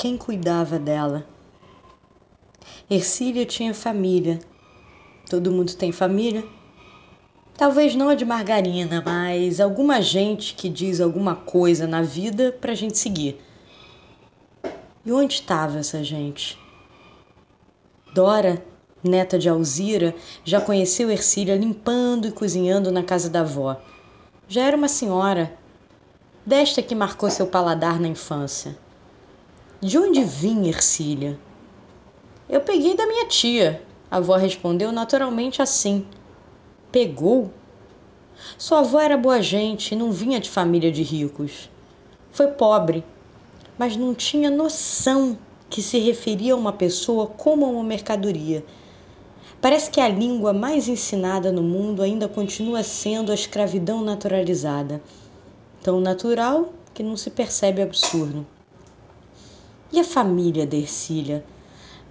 Quem cuidava dela? Ercília tinha família. Todo mundo tem família? Talvez não a de margarina, mas alguma gente que diz alguma coisa na vida pra gente seguir. E onde estava essa gente? Dora, neta de Alzira, já conheceu Ercília limpando e cozinhando na casa da avó. Já era uma senhora, desta que marcou seu paladar na infância. De onde vinha Ercília? Eu peguei da minha tia, a avó respondeu naturalmente assim. Pegou? Sua avó era boa gente e não vinha de família de ricos. Foi pobre, mas não tinha noção que se referia a uma pessoa como a uma mercadoria. Parece que a língua mais ensinada no mundo ainda continua sendo a escravidão naturalizada. Tão natural que não se percebe absurdo. E a família da Ercília?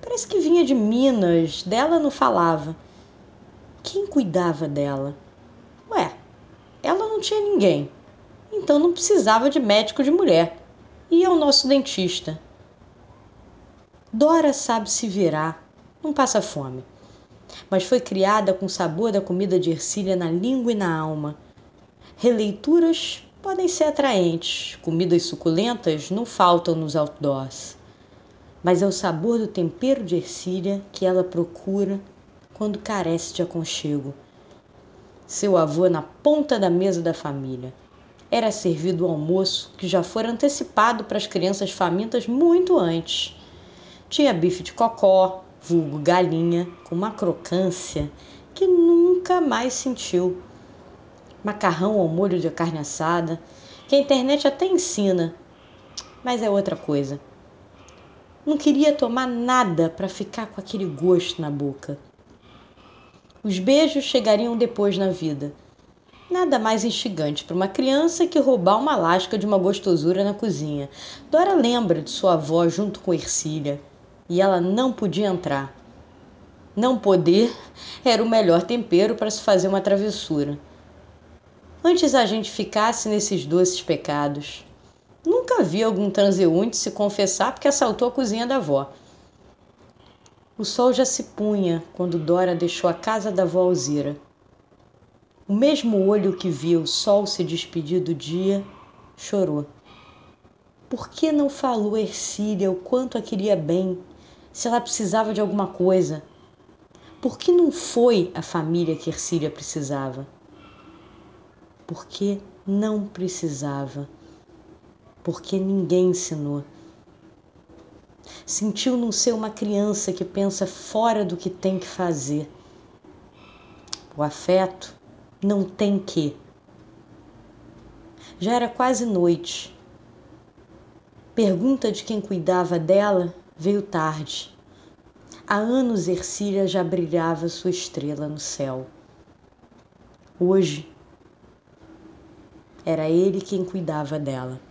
Parece que vinha de Minas, dela não falava. Quem cuidava dela? Ué, ela não tinha ninguém, então não precisava de médico de mulher. Ia ao nosso dentista. Dora sabe se virar, não passa fome. Mas foi criada com o sabor da comida de Ercília na língua e na alma. Releituras podem ser atraentes, comidas suculentas não faltam nos outdoors. Mas é o sabor do tempero de ercília que ela procura quando carece de aconchego. Seu avô na ponta da mesa da família. Era servido o almoço que já fora antecipado para as crianças famintas muito antes. Tinha bife de cocó, vulgo galinha, com uma crocância que nunca mais sentiu macarrão ao molho de carne assada, que a internet até ensina, mas é outra coisa. Não queria tomar nada para ficar com aquele gosto na boca. Os beijos chegariam depois na vida. Nada mais instigante para uma criança que roubar uma lasca de uma gostosura na cozinha. Dora lembra de sua avó junto com Ercília e ela não podia entrar. Não poder era o melhor tempero para se fazer uma travessura. Antes a gente ficasse nesses doces pecados. Nunca vi algum transeunte se confessar porque assaltou a cozinha da avó. O sol já se punha quando Dora deixou a casa da avó Alzira. O mesmo olho que viu o sol se despedir do dia chorou. Por que não falou Ercília o quanto a queria bem, se ela precisava de alguma coisa? Por que não foi a família que Ercília precisava? Porque não precisava, porque ninguém ensinou. Sentiu não ser uma criança que pensa fora do que tem que fazer. O afeto não tem que. Já era quase noite. Pergunta de quem cuidava dela veio tarde. Há anos Ercília já brilhava sua estrela no céu. Hoje era ele quem cuidava dela.